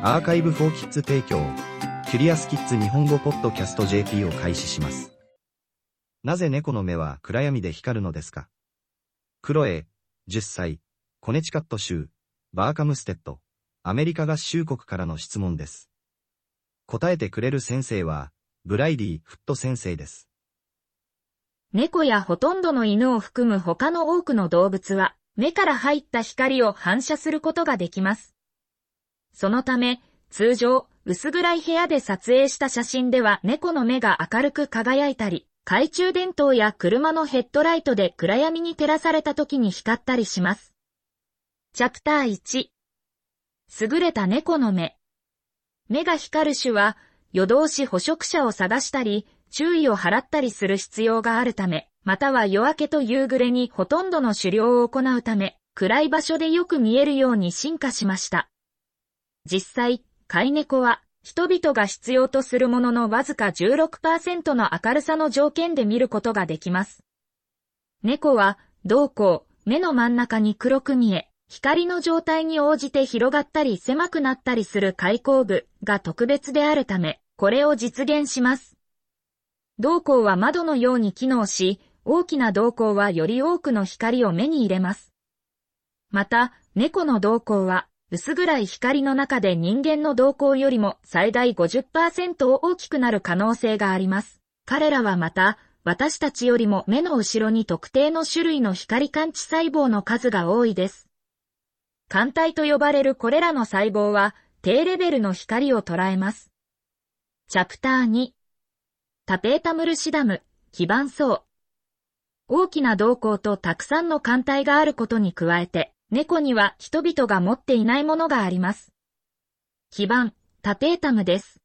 アーカイブフォーキッズ提供、キュリアスキッズ日本語ポッドキャスト JP を開始します。なぜ猫の目は暗闇で光るのですか？クロエ、10歳、コネチカット州、バーカムステッド、アメリカ合衆国からの質問です。答えてくれる先生は、ブライディ・フット先生です。猫やほとんどの犬を含む他の多くの動物は、目から入った光を反射することができます。そのため、通常、薄暗い部屋で撮影した写真では猫の目が明るく輝いたり、懐中電灯や車のヘッドライトで暗闇に照らされた時に光ったりします。チャプター1優れた猫の目目が光る種は、夜通し捕食者を探したり、注意を払ったりする必要があるため、または夜明けと夕暮れにほとんどの狩猟を行うため、暗い場所でよく見えるように進化しました。実際、飼い猫は、人々が必要とするもののわずか16%の明るさの条件で見ることができます。猫は、瞳孔、目の真ん中に黒く見え、光の状態に応じて広がったり狭くなったりする開口部が特別であるため、これを実現します。瞳孔は窓のように機能し、大きな瞳孔はより多くの光を目に入れます。また、猫の瞳孔は、薄暗い光の中で人間の瞳孔よりも最大50%を大きくなる可能性があります。彼らはまた、私たちよりも目の後ろに特定の種類の光感知細胞の数が多いです。艦体と呼ばれるこれらの細胞は、低レベルの光を捉えます。チャプター2タペータムルシダム、基盤層。大きな瞳孔とたくさんの艦体があることに加えて、猫には人々が持っていないものがあります。基盤、タペータムです。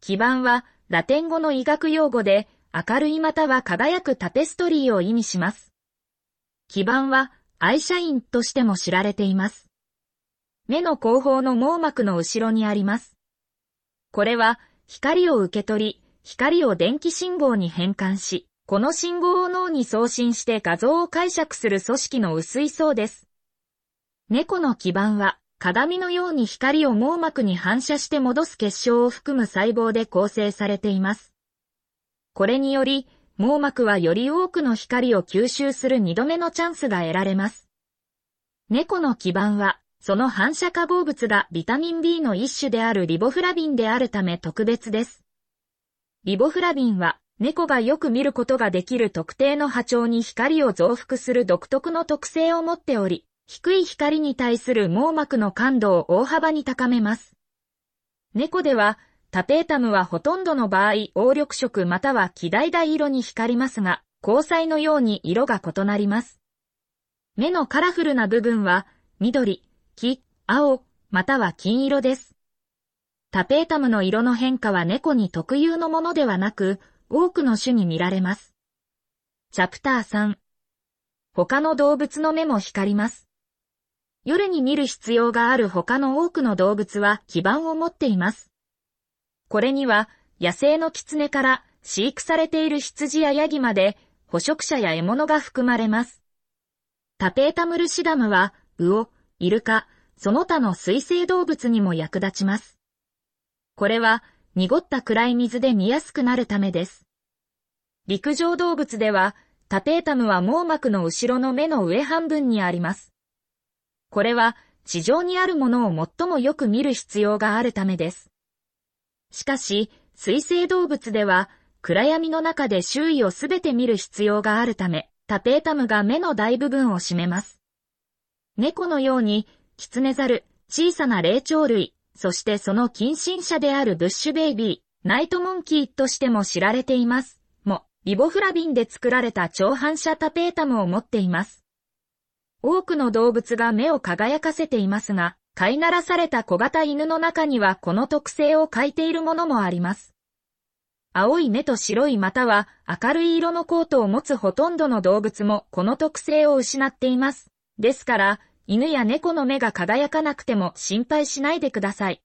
基盤は、ラテン語の医学用語で、明るいまたは輝くタペストリーを意味します。基盤は、アイシャインとしても知られています。目の後方の網膜の後ろにあります。これは、光を受け取り、光を電気信号に変換し、この信号を脳に送信して画像を解釈する組織の薄い層です。猫の基盤は、鏡のように光を網膜に反射して戻す結晶を含む細胞で構成されています。これにより、網膜はより多くの光を吸収する2度目のチャンスが得られます。猫の基盤は、その反射化合物がビタミン B の一種であるリボフラビンであるため特別です。リボフラビンは、猫がよく見ることができる特定の波長に光を増幅する独特の特性を持っており、低い光に対する網膜の感度を大幅に高めます。猫では、タペータムはほとんどの場合、黄緑色または黄橙色に光りますが、光彩のように色が異なります。目のカラフルな部分は、緑、黄、青、または金色です。タペータムの色の変化は猫に特有のものではなく、多くの種に見られます。チャプター3他の動物の目も光ります。夜に見る必要がある他の多くの動物は基盤を持っています。これには、野生の狐から飼育されている羊やヤギまで、捕食者や獲物が含まれます。タペータムルシダムは、魚、イルカ、その他の水生動物にも役立ちます。これは、濁った暗い水で見やすくなるためです。陸上動物では、タペータムは網膜の後ろの目の上半分にあります。これは、地上にあるものを最もよく見る必要があるためです。しかし、水生動物では、暗闇の中で周囲をすべて見る必要があるため、タペータムが目の大部分を占めます。猫のように、キツネザル、小さな霊長類、そしてその近親者であるブッシュベイビー、ナイトモンキーとしても知られています。も、リボフラビンで作られた超反射タペータムを持っています。多くの動物が目を輝かせていますが、飼いならされた小型犬の中にはこの特性を欠いているものもあります。青い目と白いまたは明るい色のコートを持つほとんどの動物もこの特性を失っています。ですから、犬や猫の目が輝かなくても心配しないでください。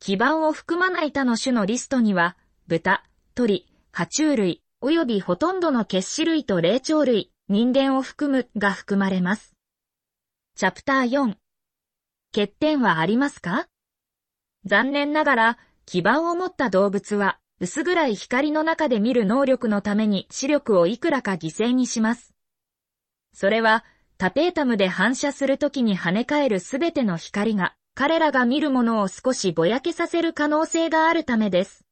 基盤を含まない他の種のリストには、豚、鳥、爬虫類、およびほとんどの結子類と霊長類、人間を含むが含まれます。チャプター4欠点はありますか？残念ながら、基盤を持った動物は、薄暗い光の中で見る能力のために視力をいくらか犠牲にします。それは、タペータムで反射するときに跳ね返るすべての光が、彼らが見るものを少しぼやけさせる可能性があるためです。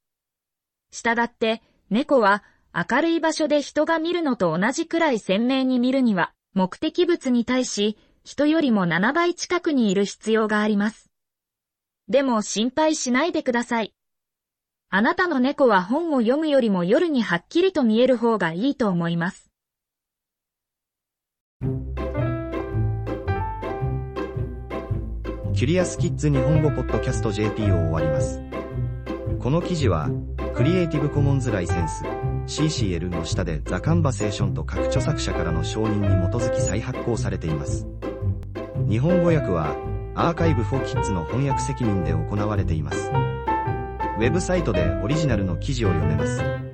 したがって、猫は明るい場所で人が見るのと同じくらい鮮明に見るには、目的物に対し、人よりも7倍近くにいる必要があります。でも心配しないでください。あなたの猫は本を読むよりも夜にはっきりと見える方がいいと思います。キュリアスキッズ日本語ポッドキャスト JP を終わります。この記事は、クリエイティブコモンズライセンス CCL の下でザ・カンバセーションと各著作者からの承認に基づき再発行されています。日本語訳は、アーカイブ・フォー・キッズの翻訳責任で行われています。ウェブサイトでオリジナルの記事を読めます。